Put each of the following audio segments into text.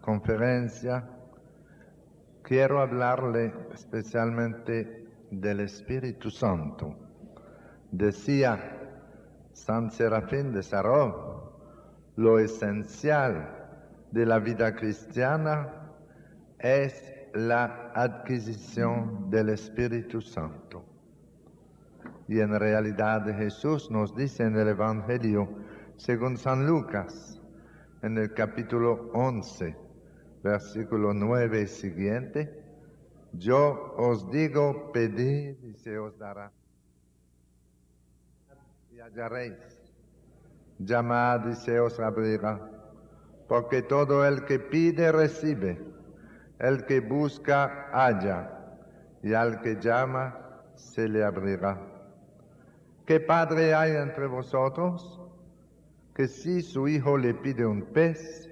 conferencia, quiero hablarle especialmente del Espíritu Santo. Decía San Serafín de Sarov, lo esencial de la vida cristiana es la adquisición del Espíritu Santo. Y en realidad Jesús nos dice en el Evangelio, según San Lucas, en el capítulo 11, versículo 9 y siguiente, yo os digo, pedid y se os dará. Y hallaréis. Llamad y se os abrirá. Porque todo el que pide recibe. El que busca halla. Y al que llama se le abrirá. ¿Qué padre hay entre vosotros que si su hijo le pide un pez,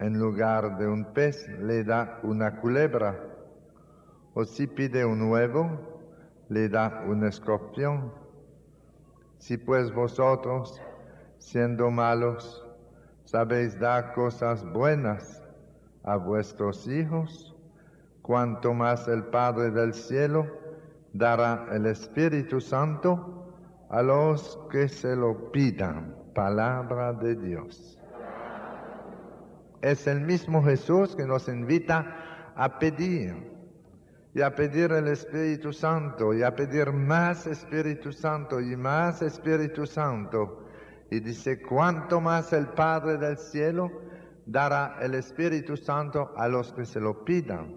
en lugar de un pez le da una culebra? O si pide un huevo, le da un escorpión. Si pues vosotros, siendo malos, sabéis dar cosas buenas a vuestros hijos, cuanto más el Padre del cielo dará el Espíritu Santo a los que se lo pidan. Palabra de Dios. Es el mismo Jesús que nos invita a pedir y a pedir el Espíritu Santo y a pedir más Espíritu Santo y más Espíritu Santo. Y dice, cuanto más el Padre del cielo dará el Espíritu Santo a los que se lo pidan,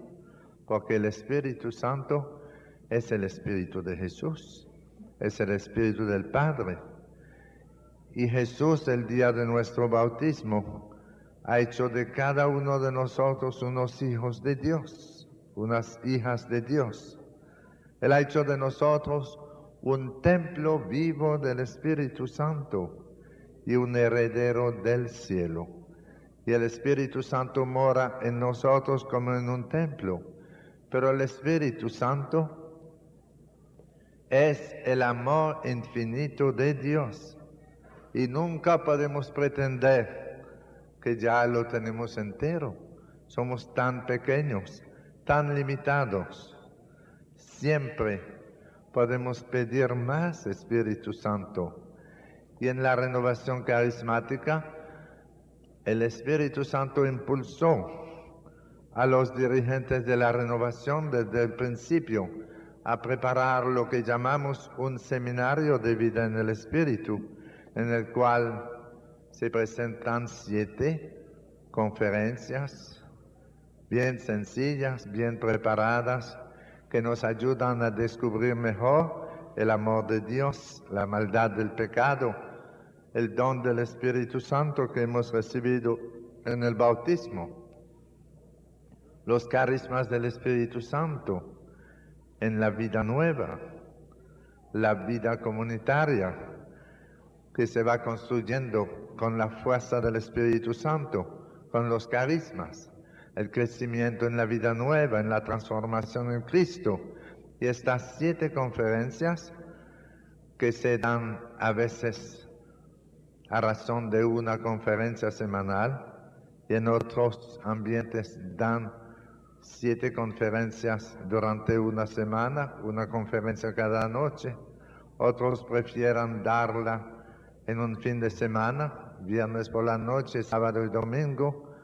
porque el Espíritu Santo es el Espíritu de Jesús, es el Espíritu del Padre. Y Jesús el día de nuestro bautismo ha hecho de cada uno de nosotros unos hijos de Dios, unas hijas de Dios. Él ha hecho de nosotros un templo vivo del Espíritu Santo y un heredero del cielo. Y el Espíritu Santo mora en nosotros como en un templo. Pero el Espíritu Santo es el amor infinito de Dios. Y nunca podemos pretender que ya lo tenemos entero. Somos tan pequeños, tan limitados. Siempre podemos pedir más Espíritu Santo. Y en la renovación carismática, el Espíritu Santo impulsó a los dirigentes de la renovación desde el principio a preparar lo que llamamos un seminario de vida en el Espíritu, en el cual se presentan siete conferencias bien sencillas, bien preparadas, que nos ayudan a descubrir mejor el amor de Dios, la maldad del pecado, el don del Espíritu Santo que hemos recibido en el bautismo, los carismas del Espíritu Santo, en la vida nueva, la vida comunitaria que se va construyendo con la fuerza del Espíritu Santo, con los carismas, el crecimiento en la vida nueva, en la transformación en Cristo. Y estas siete conferencias que se dan a veces a razón de una conferencia semanal y en otros ambientes dan siete conferencias durante una semana, una conferencia cada noche. Otros prefieran darla en un fin de semana, viernes por la noche, sábado y domingo.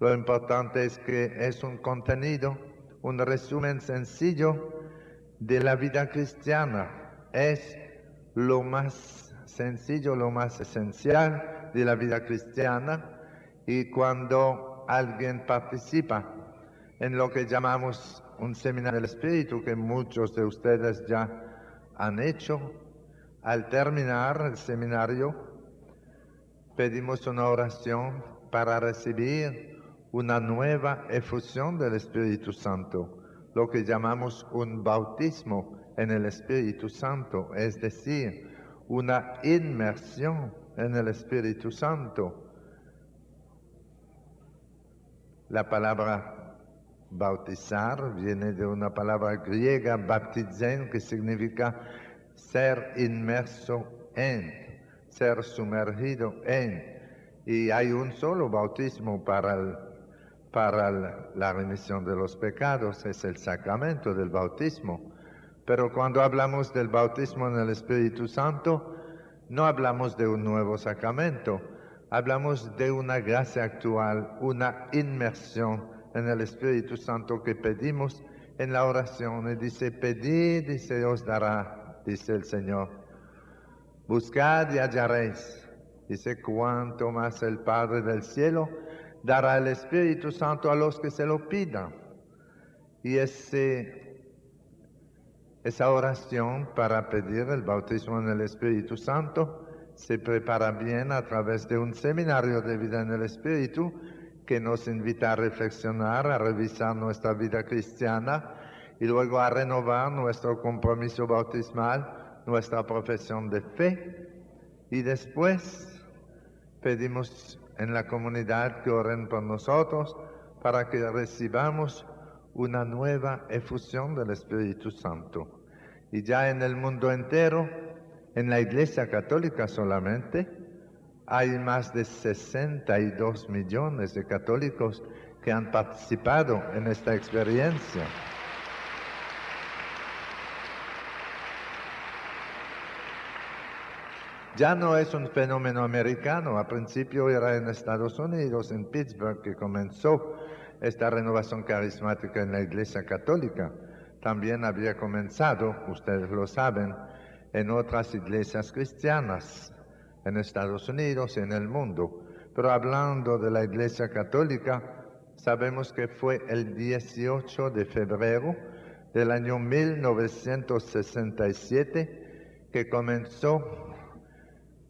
Lo importante es que es un contenido, un resumen sencillo de la vida cristiana. Es lo más sencillo, lo más esencial de la vida cristiana. Y cuando alguien participa en lo que llamamos un seminario del Espíritu que muchos de ustedes ya han hecho. Al terminar el seminario, pedimos una oración para recibir una nueva efusión del Espíritu Santo, lo que llamamos un bautismo en el Espíritu Santo, es decir, una inmersión en el Espíritu Santo. La palabra Bautizar viene de una palabra griega, baptizen, que significa ser inmerso en, ser sumergido en. y hay un solo bautismo para, para la remisión de los pecados, es el sacramento del bautismo. Pero cuando hablamos del bautismo en el Espíritu Santo, no hablamos de un nuevo sacramento, hablamos de una gracia actual, una inmersión en el Espíritu Santo que pedimos en la oración. Y dice, pedid y se os dará, dice el Señor. Buscad y hallaréis. Dice, cuanto más el Padre del cielo dará el Espíritu Santo a los que se lo pidan. Y ese esa oración para pedir el bautismo en el Espíritu Santo se prepara bien a través de un seminario de vida en el Espíritu que nos invita a reflexionar, a revisar nuestra vida cristiana y luego a renovar nuestro compromiso bautismal, nuestra profesión de fe. Y después pedimos en la comunidad que oren por nosotros para que recibamos una nueva efusión del Espíritu Santo. Y ya en el mundo entero, en la Iglesia Católica solamente, hay más de 62 millones de católicos que han participado en esta experiencia. Ya no es un fenómeno americano, a principio era en Estados Unidos, en Pittsburgh, que comenzó esta renovación carismática en la Iglesia Católica. También había comenzado, ustedes lo saben, en otras iglesias cristianas, en Estados Unidos y en el mundo. Pero hablando de la Iglesia Católica, sabemos que fue el 18 de febrero del año 1967 que comenzó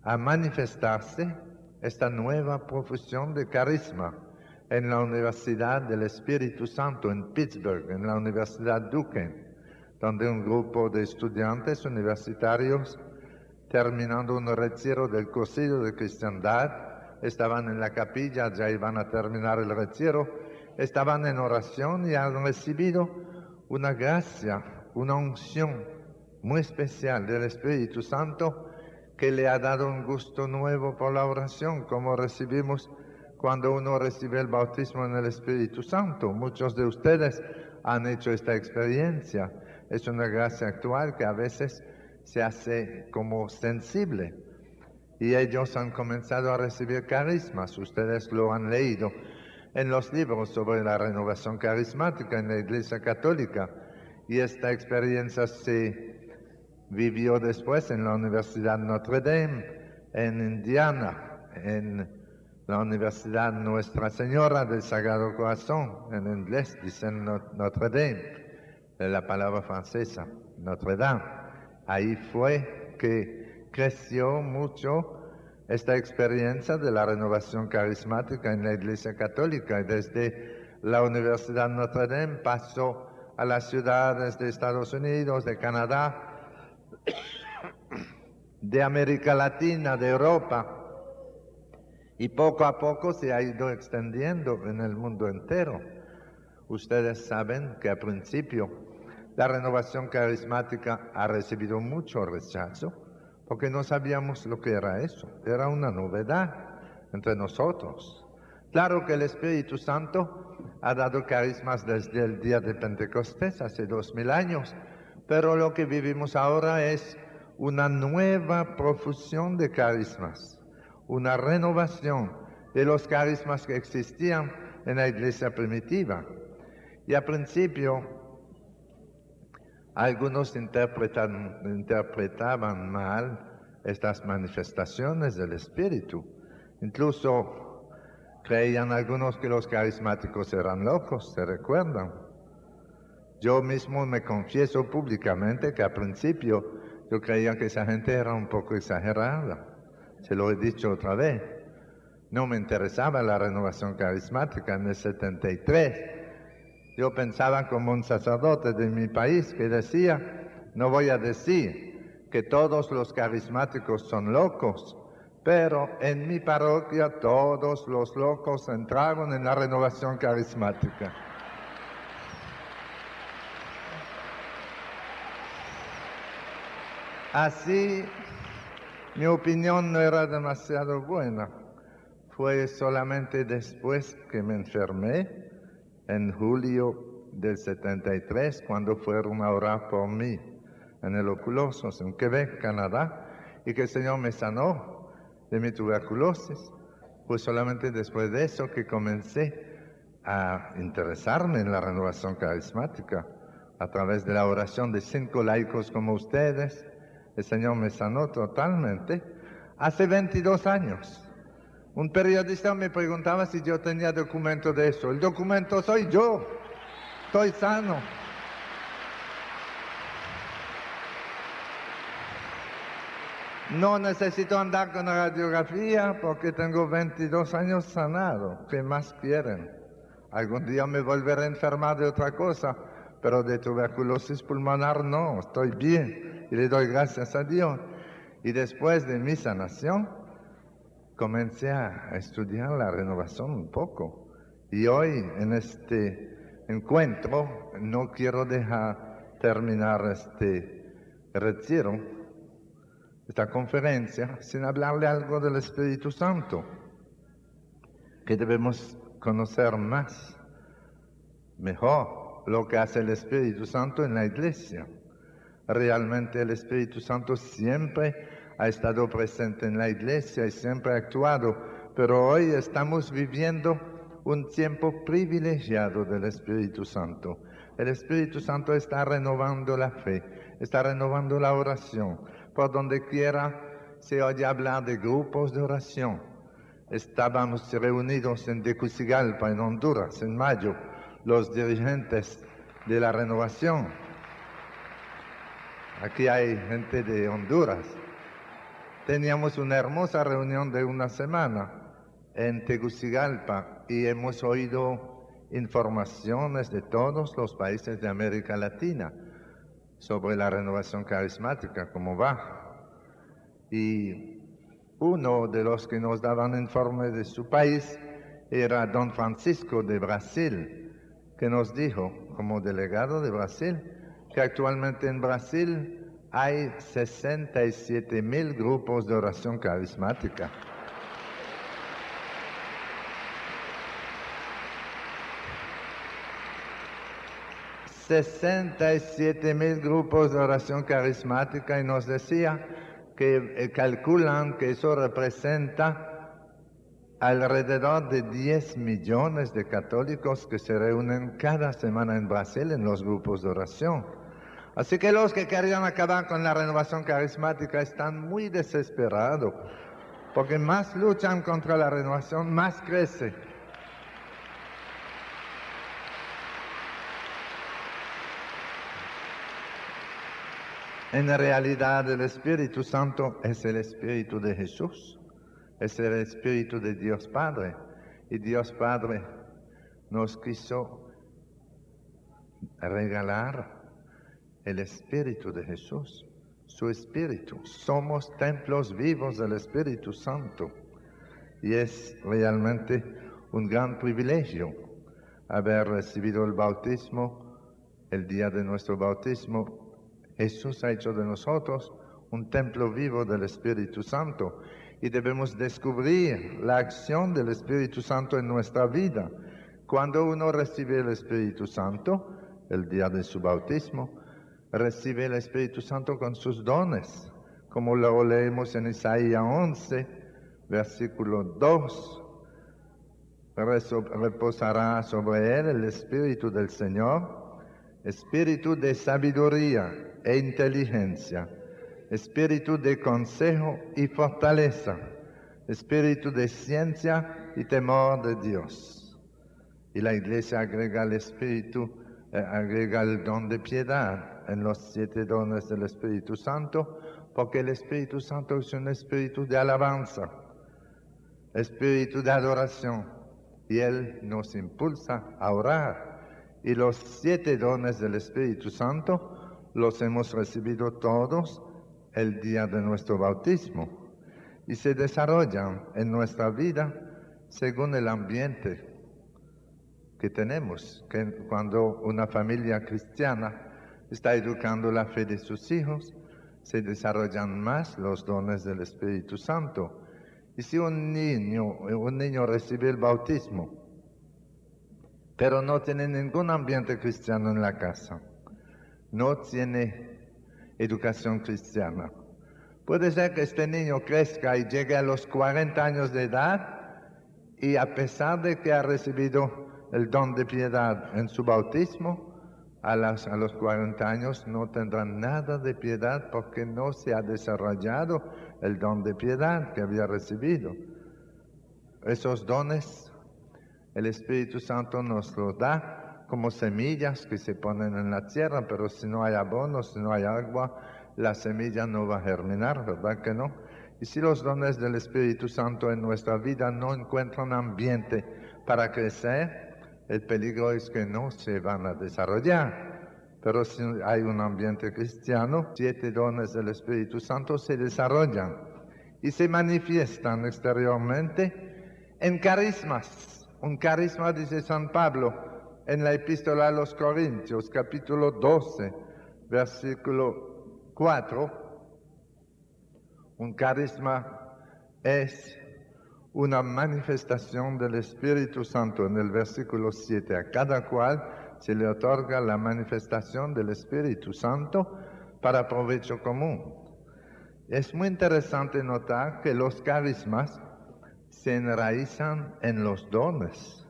a manifestarse esta nueva profusión de carisma en la Universidad del Espíritu Santo en Pittsburgh, en la Universidad Duke, donde un grupo de estudiantes universitarios, terminando un retiro del cocido de cristiandad, estaban en la capilla, ya iban a terminar el retiro, estaban en oración y han recibido una gracia, una unción muy especial del Espíritu Santo que le ha dado un gusto nuevo por la oración, como recibimos cuando uno recibe el bautismo en el Espíritu Santo. Muchos de ustedes han hecho esta experiencia. Es una gracia actual que a veces se hace como sensible. Y ellos han comenzado a recibir carismas. Ustedes lo han leído en los libros sobre la renovación carismática en la Iglesia Católica. Y esta experiencia se vivió después en la Universidad Notre Dame, en Indiana, en la Universidad Nuestra Señora del Sagrado Corazón, en inglés dicen Notre Dame, la palabra francesa, Notre Dame. Ahí fue que creció mucho esta experiencia de la renovación carismática en la Iglesia Católica y desde la Universidad Notre Dame pasó a las ciudades de Estados Unidos, de Canadá, de América Latina, de Europa, y poco a poco se ha ido extendiendo en el mundo entero. Ustedes saben que al principio la renovación carismática ha recibido mucho rechazo porque no sabíamos lo que era eso. Era una novedad entre nosotros. Claro que el Espíritu Santo ha dado carismas desde el día de Pentecostés, hace dos mil años, pero lo que vivimos ahora es una nueva profusión de carismas una renovación de los carismas que existían en la iglesia primitiva. Y al principio algunos interpretaban mal estas manifestaciones del Espíritu. Incluso creían algunos que los carismáticos eran locos, ¿se recuerdan? Yo mismo me confieso públicamente que al principio yo creía que esa gente era un poco exagerada se lo he dicho otra vez, no me interesaba la renovación carismática en el 73. Yo pensaba como un sacerdote de mi país que decía, no voy a decir que todos los carismáticos son locos, pero en mi parroquia todos los locos entraron en la renovación carismática. Así mi opinión no era demasiado buena, fue solamente después que me enfermé, en julio del 73, cuando fueron a orar por mí en el oculosis en Quebec, Canadá, y que el Señor me sanó de mi tuberculosis. Fue solamente después de eso que comencé a interesarme en la renovación carismática a través de la oración de cinco laicos como ustedes. El Señor me sanó totalmente hace 22 años. Un periodista me preguntaba si yo tenía documento de eso. El documento soy yo. Estoy sano. No necesito andar con radiografía porque tengo 22 años sanado. ¿Qué más quieren? Algún día me volveré a enfermar de otra cosa, pero de tuberculosis pulmonar no, estoy bien y le doy gracias a Dios. Y después de mi sanación, comencé a estudiar la renovación un poco. Y hoy en este encuentro no quiero dejar terminar este retiro esta conferencia sin hablarle algo del Espíritu Santo, que debemos conocer más, mejor, lo que hace el Espíritu Santo en la iglesia. Realmente el Espíritu Santo siempre ha estado presente en la iglesia y siempre ha actuado, pero hoy estamos viviendo un tiempo privilegiado del Espíritu Santo. El Espíritu Santo está renovando la fe, está renovando la oración, por donde quiera se oye hablar de grupos de oración. Estábamos reunidos en Tegucigalpa, en Honduras, en mayo, los dirigentes de la renovación. Aquí hay gente de Honduras. Teníamos una hermosa reunión de una semana en Tegucigalpa y hemos oído informaciones de todos los países de América Latina sobre la renovación carismática, cómo va. Y uno de los que nos daban informe de su país era don Francisco de Brasil, que nos dijo, como delegado de Brasil, que actualmente en Brasil hay 67 mil grupos de oración carismática. 67 mil grupos de oración carismática y nos decía que eh, calculan que eso representa alrededor de 10 millones de católicos que se reúnen cada semana en Brasil en los grupos de oración. Así que los que querían acabar con la renovación carismática están muy desesperados, porque más luchan contra la renovación, más crece. En realidad el Espíritu Santo es el Espíritu de Jesús, es el Espíritu de Dios Padre. Y Dios Padre nos quiso regalar el Espíritu de Jesús, su Espíritu. Somos templos vivos del Espíritu Santo. Y es realmente un gran privilegio haber recibido el bautismo el día de nuestro bautismo Jesús ha hecho de nosotros un templo vivo del Espíritu Santo y debemos descubrir la acción del Espíritu Santo en nuestra vida. Cuando uno recibe el Espíritu Santo, el día de su bautismo, recibe el Espíritu Santo con sus dones, como lo leemos en Isaías 11, versículo 2. Reposará sobre él el Espíritu del Señor, Espíritu de sabiduría e inteligencia, espíritu de consejo y fortaleza, espíritu de ciencia y temor de Dios. Y la iglesia agrega el espíritu, eh, agrega el don de piedad en los siete dones del Espíritu Santo, porque el Espíritu Santo es un espíritu de alabanza, espíritu de adoración, y Él nos impulsa a orar. Y los siete dones del Espíritu Santo los hemos recibido todos el día de nuestro bautismo y se desarrollan en nuestra vida según el ambiente que tenemos, que cuando una familia cristiana está educando la fe de sus hijos, se desarrollan más los dones del Espíritu Santo. Y si un niño, un niño recibe el bautismo, pero no tiene ningún ambiente cristiano en la casa, no tiene educación cristiana, puede ser que este niño crezca y llegue a los 40 años de edad y a pesar de que ha recibido el don de piedad en su bautismo, a, los 40 años no tendrá nada de piedad porque no se ha desarrollado el don de piedad que había recibido. Esos dones el Espíritu Santo nos los da como semillas que se ponen en la tierra, pero si no hay abono, si no hay agua, la semilla no va a germinar, ¿verdad que no? Y si los dones del Espíritu Santo en nuestra vida no encuentran ambiente para crecer, el peligro es que no se van a desarrollar. Pero si hay un ambiente cristiano, siete dones del Espíritu Santo se desarrollan y se manifiestan exteriormente en carismas. Un carisma, dice San Pablo en la epístola a los Corintios, capítulo 12, versículo 4. Un carisma es una manifestación del Espíritu Santo en el versículo 7. A cada cual se le otorga la manifestación del Espíritu Santo para provecho común. Es muy interesante notar que los carismas se enraizan en los dones.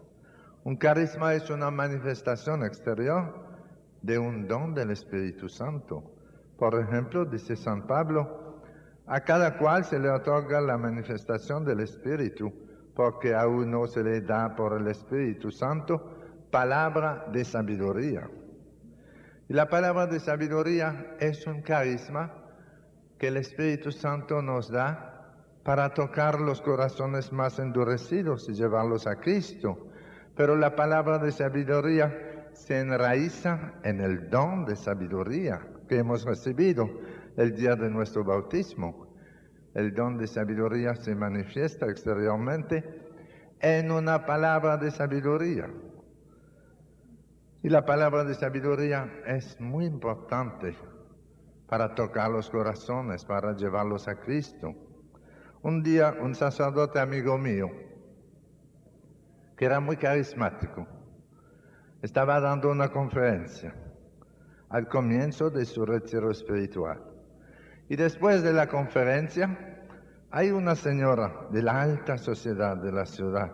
Un carisma es una manifestación exterior de un don del Espíritu Santo. Por ejemplo, dice San Pablo, a cada cual se le otorga la manifestación del Espíritu, porque a uno se le da por el Espíritu Santo palabra de sabiduría. Y la palabra de sabiduría es un carisma que el Espíritu Santo nos da para tocar los corazones más endurecidos y llevarlos a Cristo. Pero la palabra de sabiduría se enraiza en el don de sabiduría que hemos recibido el día de nuestro bautismo. El don de sabiduría se manifiesta exteriormente en una palabra de sabiduría. Y la palabra de sabiduría es muy importante para tocar los corazones, para llevarlos a Cristo. Un día un sacerdote amigo mío, que era muy carismático, estaba dando una conferencia al comienzo de su retiro espiritual. Y después de la conferencia, hay una señora de la alta sociedad de la ciudad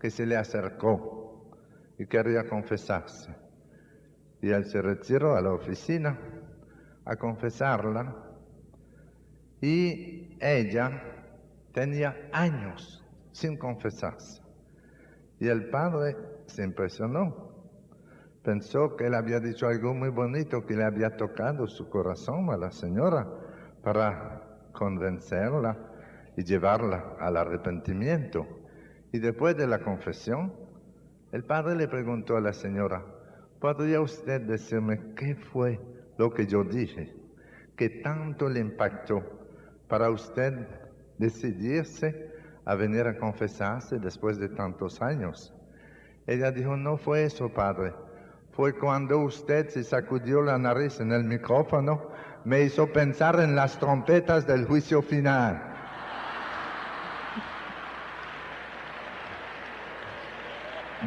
que se le acercó y quería confesarse. Y él se retiró a la oficina a confesarla y ella tenía años sin confesarse. Y el padre se impresionó. Pensó que él había dicho algo muy bonito, que le había tocado su corazón a la señora para convencerla y llevarla al arrepentimiento. Y después de la confesión, el padre le preguntó a la señora, ¿podría usted decirme qué fue lo que yo dije que tanto le impactó para usted decidirse a venir a confesarse después de tantos años? Ella dijo, no fue eso, padre. Fue cuando usted se sacudió la nariz en el micrófono me hizo pensar en las trompetas del juicio final.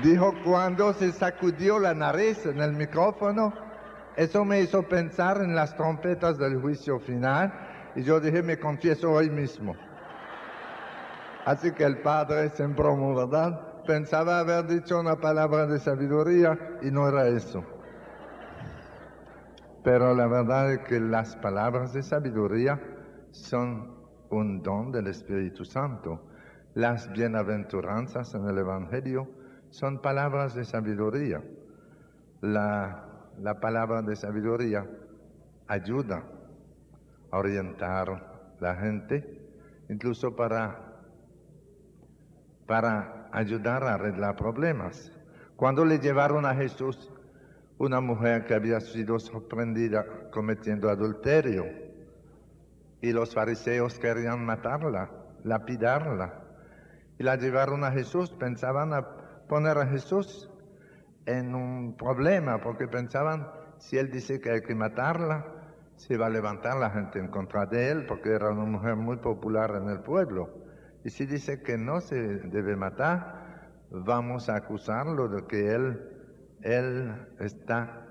Dijo cuando se sacudió la nariz en el micrófono, eso me hizo pensar en las trompetas del juicio final y yo dije, me confieso hoy mismo. Así que el padre se embromó, ¿verdad? Pensaba haber dicho una palabra de sabiduría y no era eso. Pero la verdad es que las palabras de sabiduría son un don del Espíritu Santo. Las bienaventuranzas en el Evangelio son palabras de sabiduría. La, palabra de sabiduría ayuda a orientar la gente, incluso para, para ayudar a arreglar problemas. Cuando le llevaron a Jesús una mujer que había sido sorprendida cometiendo adulterio. Y los fariseos querían matarla, lapidarla. Y la llevaron a Jesús, pensaban poner a Jesús en un problema porque pensaban si él dice que hay que matarla, se va a levantar la gente en contra de él porque era una mujer muy popular en el pueblo. Y si dice que no se debe matar, vamos a acusarlo de que él, él está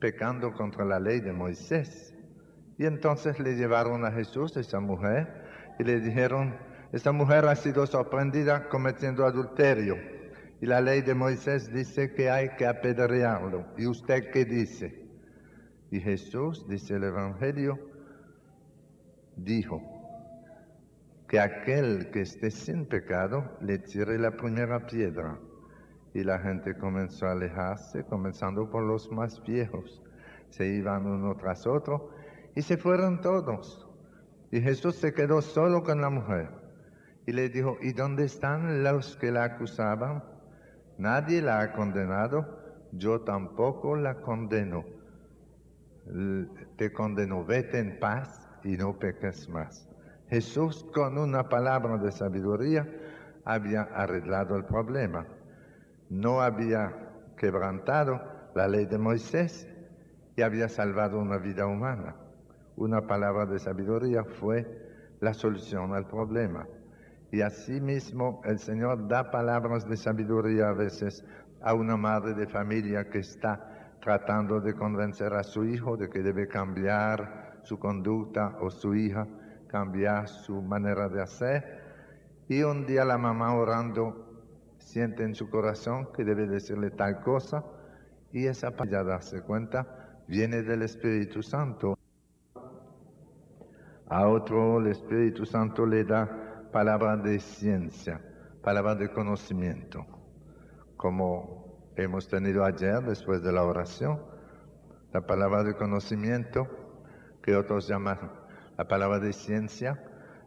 pecando contra la ley de Moisés. Y entonces le llevaron a Jesús, esa mujer, y le dijeron, esta mujer ha sido sorprendida cometiendo adulterio. Y la ley de Moisés dice que hay que apedrearlo. ¿Y usted qué dice? Y Jesús, dice el Evangelio, dijo que aquel que esté sin pecado le tire la primera piedra. Y la gente comenzó a alejarse, comenzando por los más viejos. Se iban uno tras otro y se fueron todos. Y Jesús se quedó solo con la mujer. Y le dijo, ¿y dónde están los que la acusaban? Nadie la ha condenado, yo tampoco la condeno. Te condeno, vete en paz y no peques más. Jesús con una palabra de sabiduría había arreglado el problema. No había quebrantado la ley de Moisés y había salvado una vida humana. Una palabra de sabiduría fue la solución al problema. Y asimismo el Señor da palabras de sabiduría a veces a una madre de familia que está tratando de convencer a su hijo de que debe cambiar su conducta o su hija cambiar su manera de hacer. Y un día la mamá orando siente en su corazón que debe decirle tal cosa y esa ya darse cuenta viene del Espíritu Santo. A otro el Espíritu Santo le da palabra de ciencia, palabra de conocimiento, como hemos tenido ayer después de la oración, la palabra de conocimiento, que otros llaman la palabra de ciencia,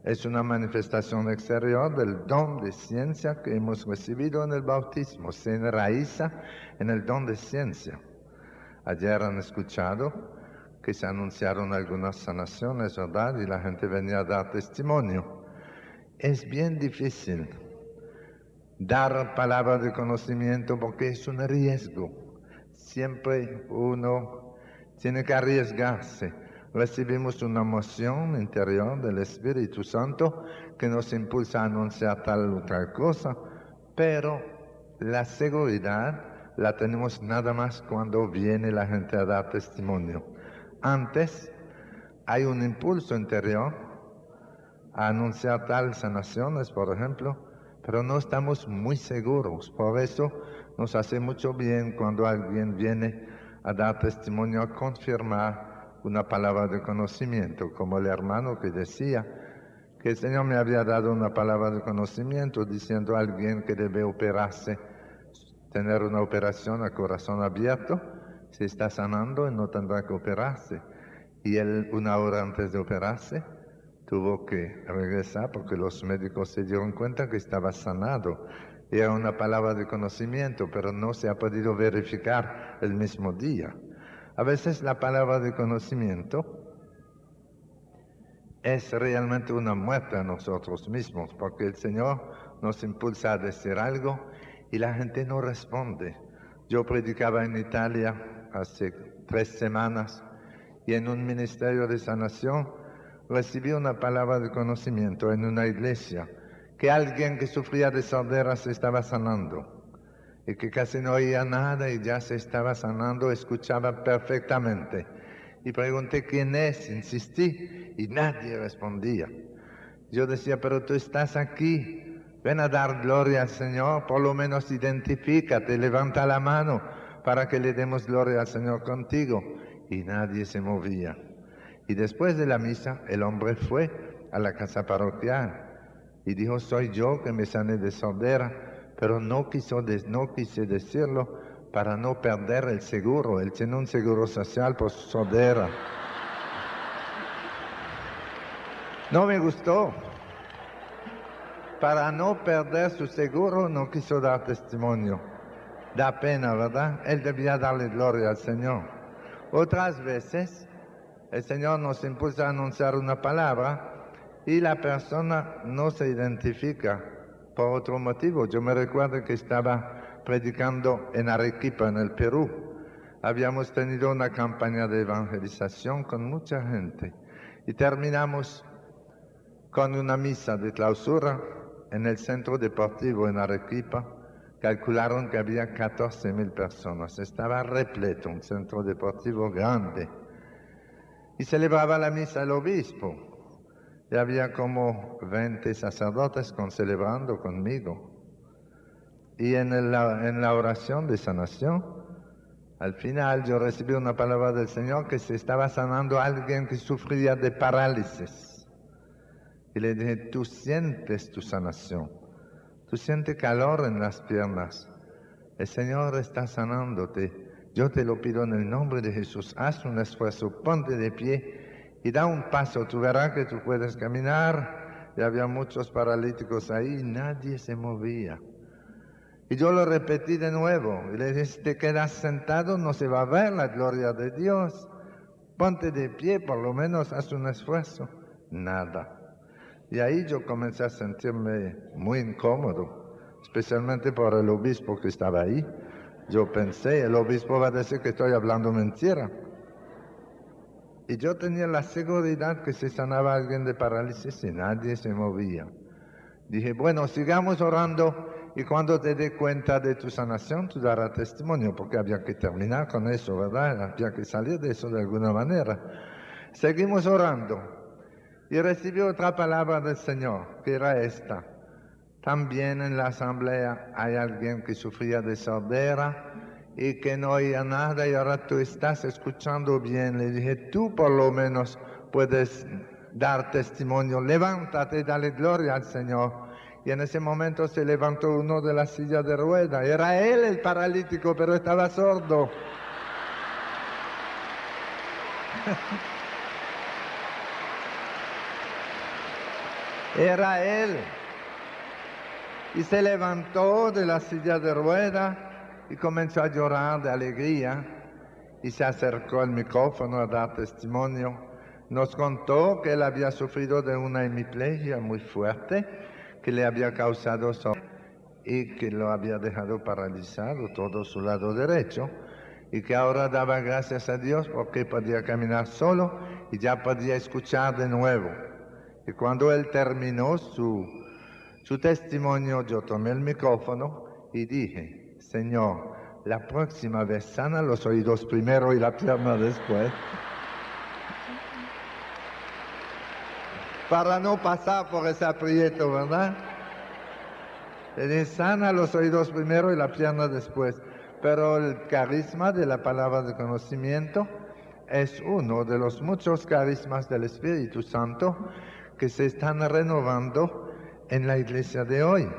es una manifestación exterior del don de ciencia que hemos recibido en el bautismo, se enraiza en el don de ciencia. Ayer han escuchado que se anunciaron algunas sanaciones, ¿verdad? Y la gente venía a dar testimonio es bien difícil dar palabras de conocimiento porque es un riesgo. Siempre uno tiene que arriesgarse. Recibimos una emoción interior del Espíritu Santo que nos impulsa a anunciar tal o tal cosa, pero la seguridad la tenemos nada más cuando viene la gente a dar testimonio. Antes hay un impulso interior a anunciar tal sanaciones, por ejemplo, pero no estamos muy seguros. Por eso nos hace mucho bien cuando alguien viene a dar testimonio, a confirmar una palabra de conocimiento, como el hermano que decía que el Señor me había dado una palabra de conocimiento diciendo a alguien que debe operarse, tener una operación a corazón abierto, se está sanando y no tendrá que operarse. Y él, una hora antes de operarse, tuvo que regresar porque los médicos se dieron cuenta que estaba sanado. Era una palabra de conocimiento, pero no se ha podido verificar el mismo día. A veces la palabra de conocimiento es realmente una muerte a nosotros mismos, porque el Señor nos impulsa a decir algo y la gente no responde. Yo predicaba en Italia hace tres semanas y en un ministerio de sanación recibí una palabra de conocimiento en una iglesia que alguien que sufría de sordera se estaba sanando y que casi no oía nada y ya se estaba sanando, escuchaba perfectamente. Y pregunté quién es, insistí y nadie respondía. Yo decía, pero tú estás aquí, ven a dar gloria al Señor, por lo menos identifícate, levanta la mano para que le demos gloria al Señor contigo. Y nadie se movía. Y después de la misa, el hombre fue a la casa parroquial y dijo, soy yo que me sané de sordera, pero no, quiso no quise decirlo para no perder el seguro. Él tiene un seguro social por sordera. No me gustó. Para no perder su seguro no quiso dar testimonio. Da pena, ¿verdad? Él debía darle gloria al Señor. Otras veces el Señor nos impulsa a anunciar una palabra y la persona no se identifica por otro motivo. Yo me recuerdo que estaba predicando en Arequipa, en el Perú. Habíamos tenido una campaña de evangelización con mucha gente y terminamos con una misa de clausura en el centro deportivo en Arequipa, calcularon que había 14 mil personas. Estaba repleto, un centro deportivo grande. Y celebraba la misa el obispo. Y había como 20 sacerdotes con, celebrando conmigo. Y en la, en la oración de sanación, al final yo recibí una palabra del Señor que se estaba sanando a alguien que sufría de parálisis. Y le dije, tú sientes tu sanación, tú sientes calor en las piernas. El Señor está sanándote. Yo te lo pido en el nombre de Jesús. Haz un esfuerzo, ponte de pie y da un paso. Tú verás que tú puedes caminar. Y había muchos paralíticos ahí y nadie se movía. Y yo lo repetí de nuevo. Y le dije, si te quedas sentado no se va a ver la gloria de Dios. Ponte de pie, por lo menos haz un esfuerzo. Nada. Y ahí yo comencé a sentirme muy incómodo, especialmente por el obispo que estaba ahí. Yo pensé, el obispo va a decir que estoy hablando mentira. Y yo tenía la seguridad que se sanaba alguien de parálisis y nadie se movía. Dije, bueno, sigamos orando y cuando te dé cuenta de tu sanación, tú darás testimonio, porque había que terminar con eso, ¿verdad? Había que salir de eso de alguna manera. Seguimos orando y recibí otra palabra del Señor, que era esta. También en la asamblea hay alguien que sufría de sordera y que no oía nada y ahora tú estás escuchando bien. Le dije, tú por lo menos puedes dar testimonio. Levántate y dale gloria al Señor. Y en ese momento se levantó uno de la silla de rueda. Era él el paralítico, pero estaba sordo. Era él. Y se levantó de la silla de rueda y comenzó a llorar de alegría y se acercó al micrófono a dar testimonio. Nos contó que él había sufrido de una hemiplegia muy fuerte que le había causado y que lo había dejado paralizado todo su lado derecho y que ahora daba gracias a Dios porque podía caminar solo y ya podía escuchar de nuevo. Y cuando él terminó su, su testimonio, yo tomé el micrófono y dije, Señor, la próxima vez sana los oídos primero y la pierna después. Para no pasar por ese aprieto, ¿verdad? Sana los oídos primero y la pierna después. Pero el carisma de la palabra de conocimiento es uno de los muchos carismas del Espíritu Santo que se están renovando en la iglesia de hoy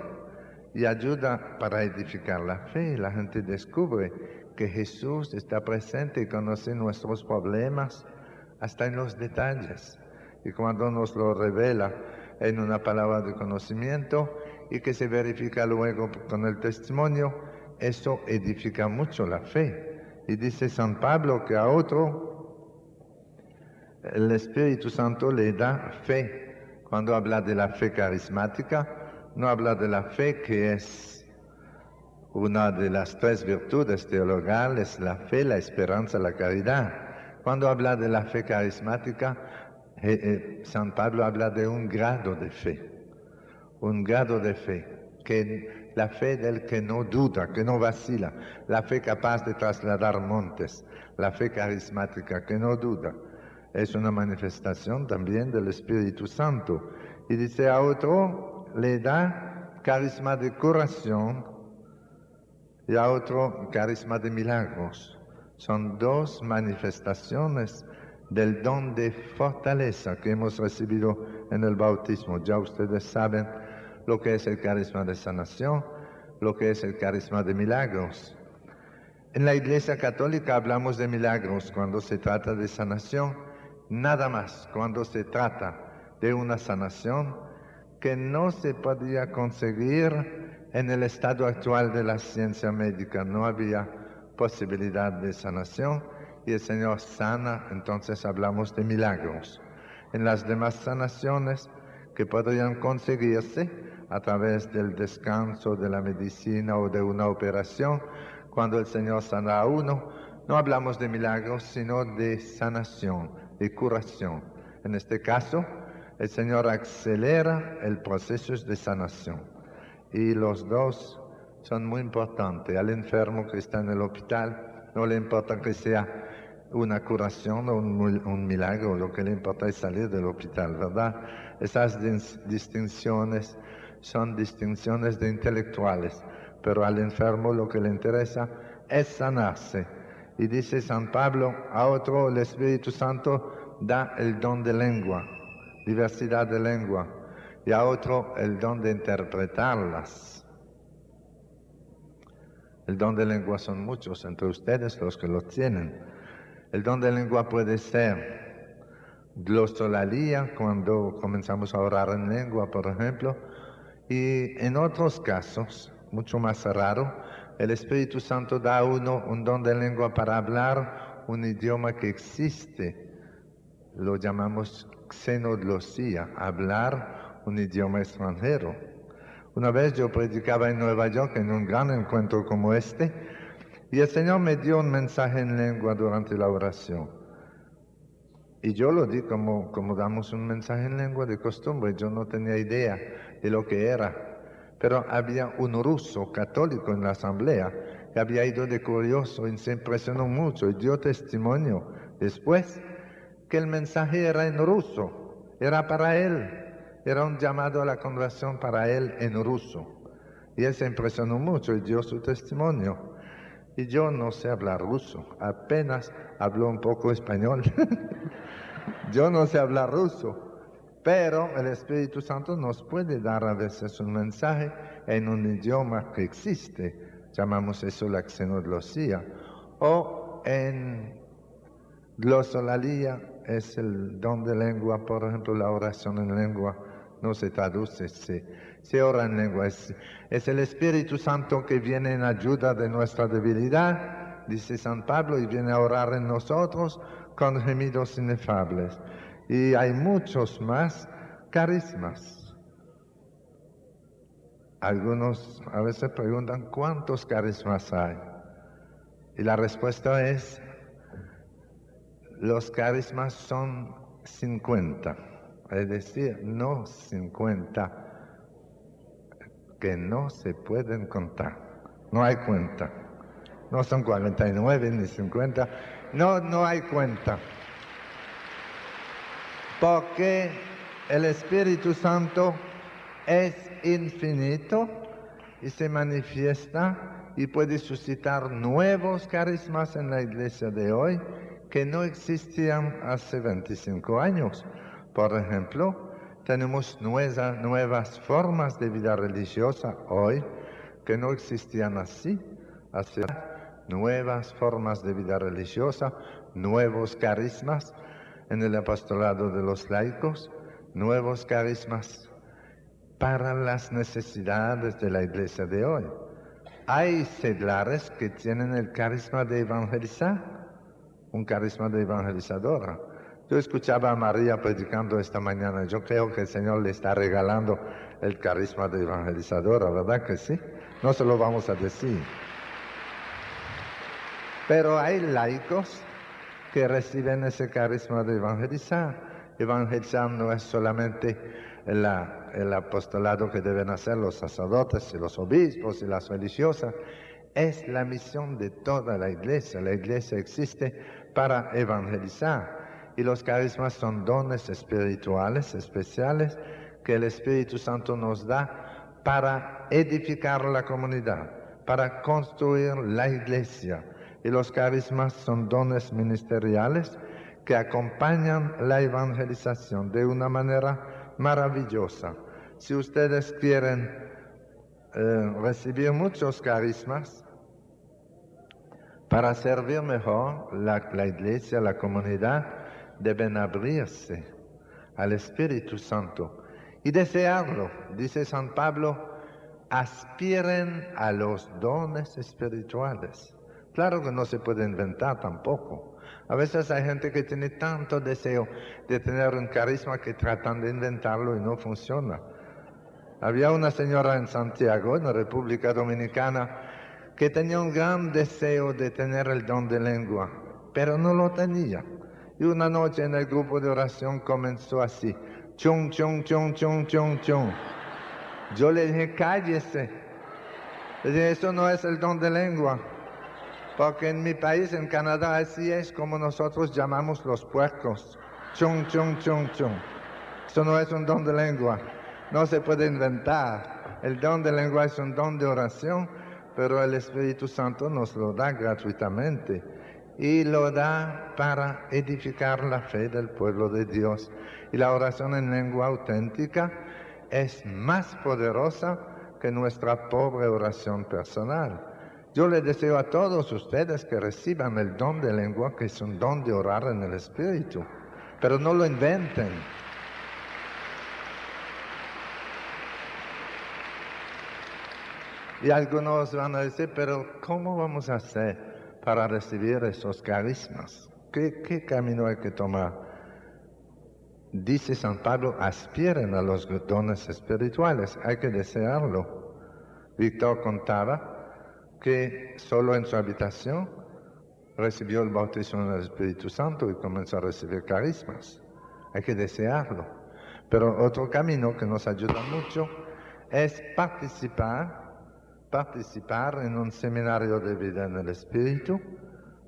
y ayuda para edificar la fe. La gente descubre que Jesús está presente y conoce nuestros problemas hasta en los detalles. Y cuando nos lo revela en una palabra de conocimiento y que se verifica luego con el testimonio, eso edifica mucho la fe. Y dice San Pablo que a otro el Espíritu Santo le da fe cuando habla de la fe carismática, no habla de la fe que es una de las tres virtudes teologales, la fe, la esperanza, la caridad. Cuando habla de la fe carismática, eh, eh, San Pablo habla de un grado de fe, un grado de fe, que la fe del que no duda, que no vacila, la fe capaz de trasladar montes, la fe carismática que no duda es una manifestación también del Espíritu Santo. Y dice a otro, le da carisma de curación y a otro carisma de milagros. Son dos manifestaciones del don de fortaleza que hemos recibido en el bautismo. Ya ustedes saben lo que es el carisma de sanación, lo que es el carisma de milagros. En la Iglesia Católica hablamos de milagros cuando se trata de sanación nada más cuando se trata de una sanación que no se podía conseguir en el estado actual de la ciencia médica. No había posibilidad de sanación y el Señor sana, entonces hablamos de milagros. En las demás sanaciones que podrían conseguirse a través del descanso, de la medicina o de una operación, cuando el Señor sana a uno, no hablamos de milagros, sino de sanación, de curación. En este caso, el Señor acelera el proceso de sanación. Y los dos son muy importantes. Al enfermo que está en el hospital no le importa que sea una curación o un, milagro, lo que le importa es salir del hospital, ¿verdad? Esas distinciones son distinciones de intelectuales, pero al enfermo lo que le interesa es sanarse. Y dice San Pablo, a otro el Espíritu Santo da el don de lengua, diversidad de lengua, y a otro el don de interpretarlas. El don de lengua son muchos entre ustedes los que lo tienen. El don de lengua puede ser glosolalia, cuando comenzamos a orar en lengua, por ejemplo, y en otros casos, mucho más raro, el Espíritu Santo da a uno un don de lengua para hablar un idioma que existe. Lo llamamos xenoglosía, hablar un idioma extranjero. Una vez yo predicaba en Nueva York en un gran encuentro como este y el Señor me dio un mensaje en lengua durante la oración. Y yo lo di como, como damos un mensaje en lengua de costumbre. Yo no tenía idea de lo que era. Pero había un ruso católico en la asamblea que había ido de curioso y se impresionó mucho y dio testimonio después que el mensaje era en ruso, era para él, era un llamado a la conversión para él en ruso. Y él se impresionó mucho y dio su testimonio. Y yo no sé hablar ruso, apenas hablo un poco español. yo no sé hablar ruso, pero el Espíritu Santo nos puede dar a veces un mensaje en un idioma que existe, llamamos eso la xenoglosía, o en glosolalia es el don de lengua, por ejemplo, la oración en lengua no se traduce, se, se ora en lengua. Es, el Espíritu Santo que viene en ayuda de nuestra debilidad, dice San Pablo, y viene a orar en nosotros con gemidos inefables. Y hay muchos más carismas. Algunos a veces preguntan cuántos carismas hay. Y la respuesta es, los carismas son 50, es decir, no 50 que no se pueden contar. No hay cuenta. No son 49 ni 50. No, no hay cuenta. Porque el Espíritu Santo es infinito y se manifiesta y puede suscitar nuevos carismas en la iglesia de hoy que no existían hace 25 años. Por ejemplo, tenemos nuevas formas de vida religiosa hoy que no existían así, nuevas formas de vida religiosa, nuevos carismas en el apostolado de los laicos, nuevos carismas para las necesidades de la iglesia de hoy. Hay seglares que tienen el carisma de evangelizar, un carisma de evangelizadora. Yo escuchaba a María predicando esta mañana. Yo creo que el Señor le está regalando el carisma de evangelizadora, ¿verdad que sí? No se lo vamos a decir. Pero hay laicos que reciben ese carisma de evangelizar. Evangelizar no es solamente el apostolado que deben hacer los sacerdotes y los obispos y las religiosas, es la misión de toda la iglesia. La iglesia existe para evangelizar y los carismas son dones espirituales especiales que el Espíritu Santo nos da para edificar la comunidad, para construir la iglesia. Y los carismas son dones ministeriales que acompañan la evangelización de una manera maravillosa. Si ustedes quieren eh, recibir muchos carismas para servir mejor la iglesia, la comunidad, deben abrirse al Espíritu Santo y desearlo. Dice San Pablo, aspiren a los dones espirituales. Claro que no se puede inventar tampoco. A veces hay gente que tiene tanto deseo de tener un carisma que tratan de inventarlo y no funciona. Había una señora en Santiago, en la República Dominicana, que tenía un gran deseo de tener el don de lengua, pero no lo tenía. Y una noche en el grupo de oración comenzó así. Chung, chung, chung, chung, chung, chung. Yo le dije, cállese. Le dije, eso no es el don de lengua. Porque en mi país, en Canadá, así es como nosotros llamamos los puercos. Chung, chung, chung, chung. Eso no es un don de lengua. No se puede inventar. El don de lengua es un don de oración, pero el Espíritu Santo nos lo da gratuitamente y lo da para edificar la fe del pueblo de Dios. Y la oración en lengua auténtica es más poderosa que nuestra pobre oración personal. Yo le deseo a todos ustedes que reciban el don de lengua, que es un don de orar en el Espíritu, pero no lo inventen. Y algunos van a decir, pero ¿cómo vamos a hacer para recibir esos carismas? ¿Qué, camino hay que tomar? Dice San Pablo, aspiren a los dones espirituales, hay que desearlo. Víctor contaba que solo en su habitación recibió el bautismo del Espíritu Santo y comenzó a recibir carismas. Hay que desearlo. Pero otro camino que nos ayuda mucho es participar participar en un seminario de vida en el Espíritu,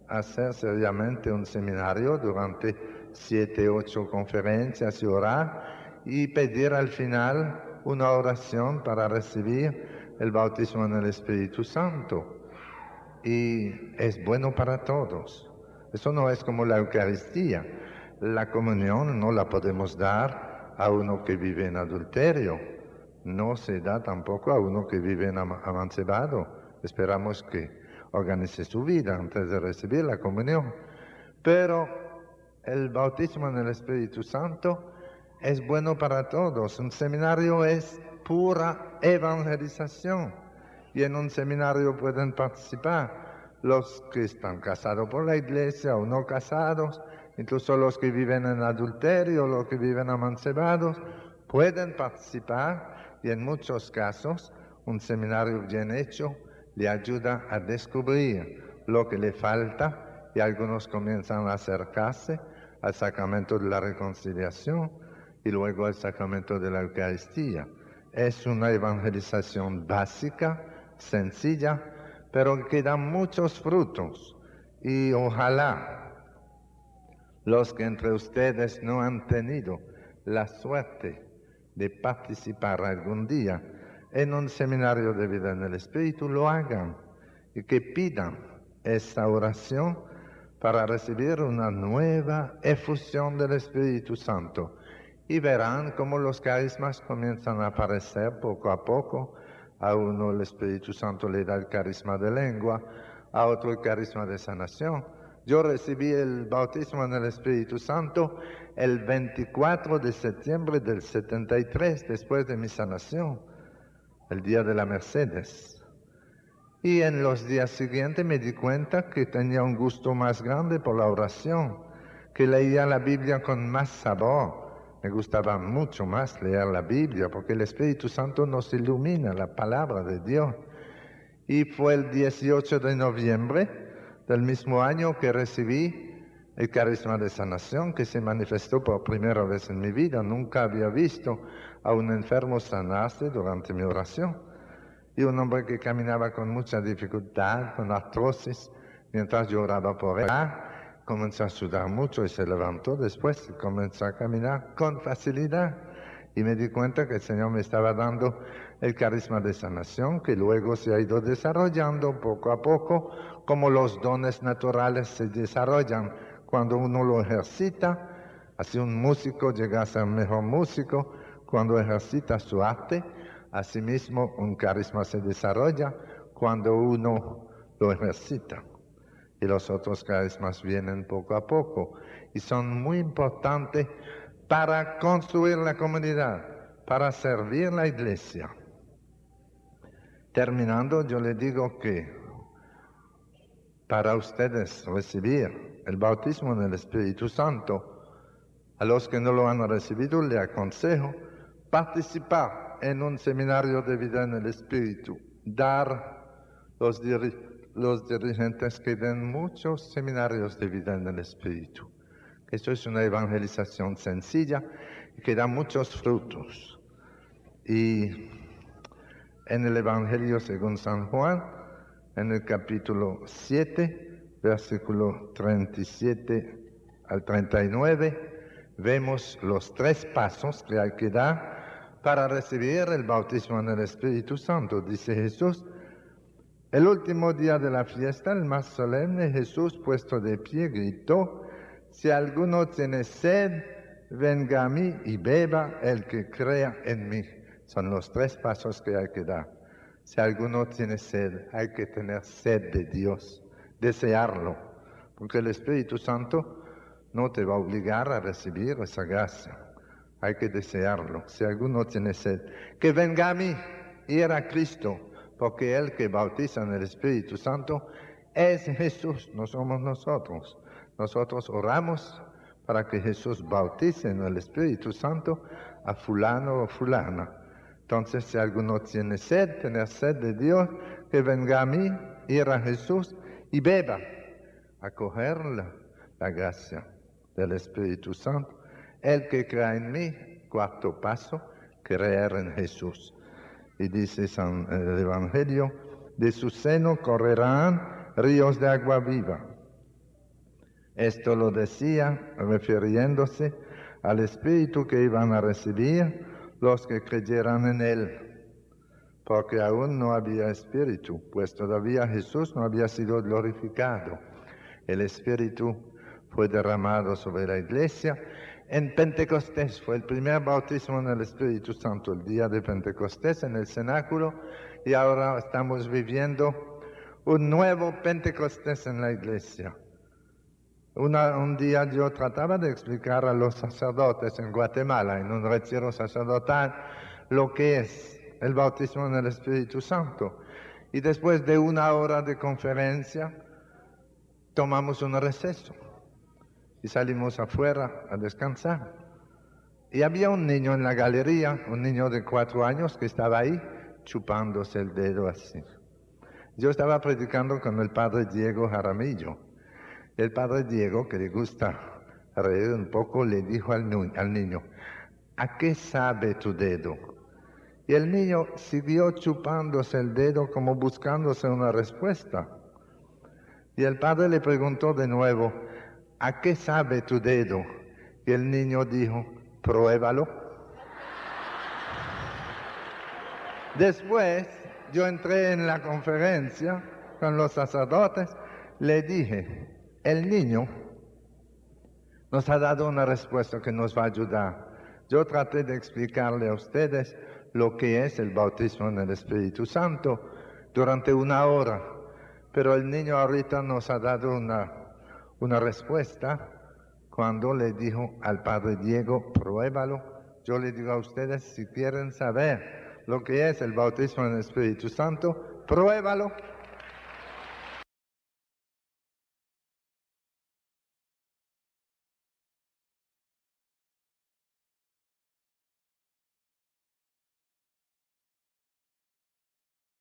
hacer seriamente un seminario durante siete, ocho conferencias y orar y pedir al final una oración para recibir el bautismo en el Espíritu Santo. Y es bueno para todos. Eso no es como la Eucaristía. La comunión no la podemos dar a uno que vive en adulterio no se da tampoco a uno que vive en amancebado. Esperamos que organice su vida antes de recibir la comunión. Pero el bautismo en el Espíritu Santo es bueno para todos. Un seminario es pura evangelización y en un seminario pueden participar los que están casados por la iglesia o no casados, incluso los que viven en adulterio, los que viven amancebados, pueden participar y en muchos casos un seminario bien hecho le ayuda a descubrir lo que le falta y algunos comienzan a acercarse al sacramento de la reconciliación y luego al sacramento de la Eucaristía. Es una evangelización básica, sencilla, pero que da muchos frutos y ojalá los que entre ustedes no han tenido la suerte de participar algún día en un seminario de vida en el Espíritu, lo hagan y que pidan esta oración para recibir una nueva efusión del Espíritu Santo. Y verán cómo los carismas comienzan a aparecer poco a poco. A uno el Espíritu Santo le da el carisma de lengua, a otro el carisma de sanación. Yo recibí el bautismo en el Espíritu Santo el 24 de septiembre del 73, después de mi sanación, el día de la Mercedes. Y en los días siguientes me di cuenta que tenía un gusto más grande por la oración, que leía la Biblia con más sabor. Me gustaba mucho más leer la Biblia porque el Espíritu Santo nos ilumina la palabra de Dios. Y fue el 18 de noviembre del mismo año que recibí el carisma de sanación que se manifestó por primera vez en mi vida. Nunca había visto a un enfermo sanarse durante mi oración. Y un hombre que caminaba con mucha dificultad, con artrosis, mientras yo oraba por él, comenzó a sudar mucho y se levantó después y comenzó a caminar con facilidad. Y me di cuenta que el Señor me estaba dando el carisma de sanación que luego se ha ido desarrollando poco a poco, como los dones naturales se desarrollan cuando uno lo ejercita, así un músico llega a ser mejor músico cuando ejercita su arte, asimismo un carisma se desarrolla cuando uno lo ejercita. Y los otros carismas vienen poco a poco y son muy importantes para construir la comunidad, para servir la iglesia. Terminando, yo le digo que para ustedes recibir el bautismo en el Espíritu Santo. A los que no lo han recibido le aconsejo participar en un seminario de vida en el Espíritu, dar los, dirigentes que den muchos seminarios de vida en el Espíritu. Esto es una evangelización sencilla que da muchos frutos. Y en el Evangelio según San Juan, en el capítulo 7, versículo 37 al 39, vemos los tres pasos que hay que dar para recibir el bautismo en el Espíritu Santo. Dice Jesús, el último día de la fiesta, el más solemne, Jesús, puesto de pie, gritó, si alguno tiene sed, venga a mí y beba el que crea en mí. Son los tres pasos que hay que dar. Si alguno tiene sed, hay que tener sed de Dios, desearlo, porque el Espíritu Santo no te va a obligar a recibir esa gracia. Hay que desearlo. Si alguno tiene sed, que venga a mí, ir a Cristo, porque el que bautiza en el Espíritu Santo es Jesús, no somos nosotros. Nosotros oramos para que Jesús bautice en el Espíritu Santo a fulano o fulana. Entonces, si alguno tiene sed, tener sed de Dios, que venga a mí, ir a Jesús y beba, acoger la, gracia del Espíritu Santo. El que cree en mí, cuarto paso, creer en Jesús. Y dice San, el Evangelio, de su seno correrán ríos de agua viva. Esto lo decía refiriéndose al Espíritu que iban a recibir los que creyeran en Él, porque aún no había Espíritu, pues todavía Jesús no había sido glorificado. El Espíritu fue derramado sobre la iglesia en Pentecostés fue el primer bautismo en el Espíritu Santo, el día de Pentecostés en el cenáculo, y ahora estamos viviendo un nuevo Pentecostés en la iglesia. Un día yo trataba de explicar a los sacerdotes en Guatemala, en un retiro sacerdotal, lo que es el bautismo en el Espíritu Santo. Y después de una hora de conferencia, tomamos un receso y salimos afuera a descansar. Y había un niño en la galería, un niño de cuatro años que estaba ahí chupándose el dedo así. Yo estaba predicando con el padre Diego Jaramillo. El padre Diego, que le gusta reír un poco, le dijo al, al niño, ¿a qué sabe tu dedo? Y el niño siguió chupándose el dedo como buscándose una respuesta. Y el padre le preguntó de nuevo, ¿a qué sabe tu dedo? Y el niño dijo, pruébalo. Después yo entré en la conferencia con los sacerdotes, le dije, el niño nos ha dado una respuesta que nos va a ayudar. Yo traté de explicarle a ustedes lo que es el bautismo en el Espíritu Santo durante una hora, pero el niño ahorita nos ha dado una una respuesta cuando le dijo al padre Diego, pruébalo. Yo le digo a ustedes, si quieren saber lo que es el bautismo en el Espíritu Santo, pruébalo.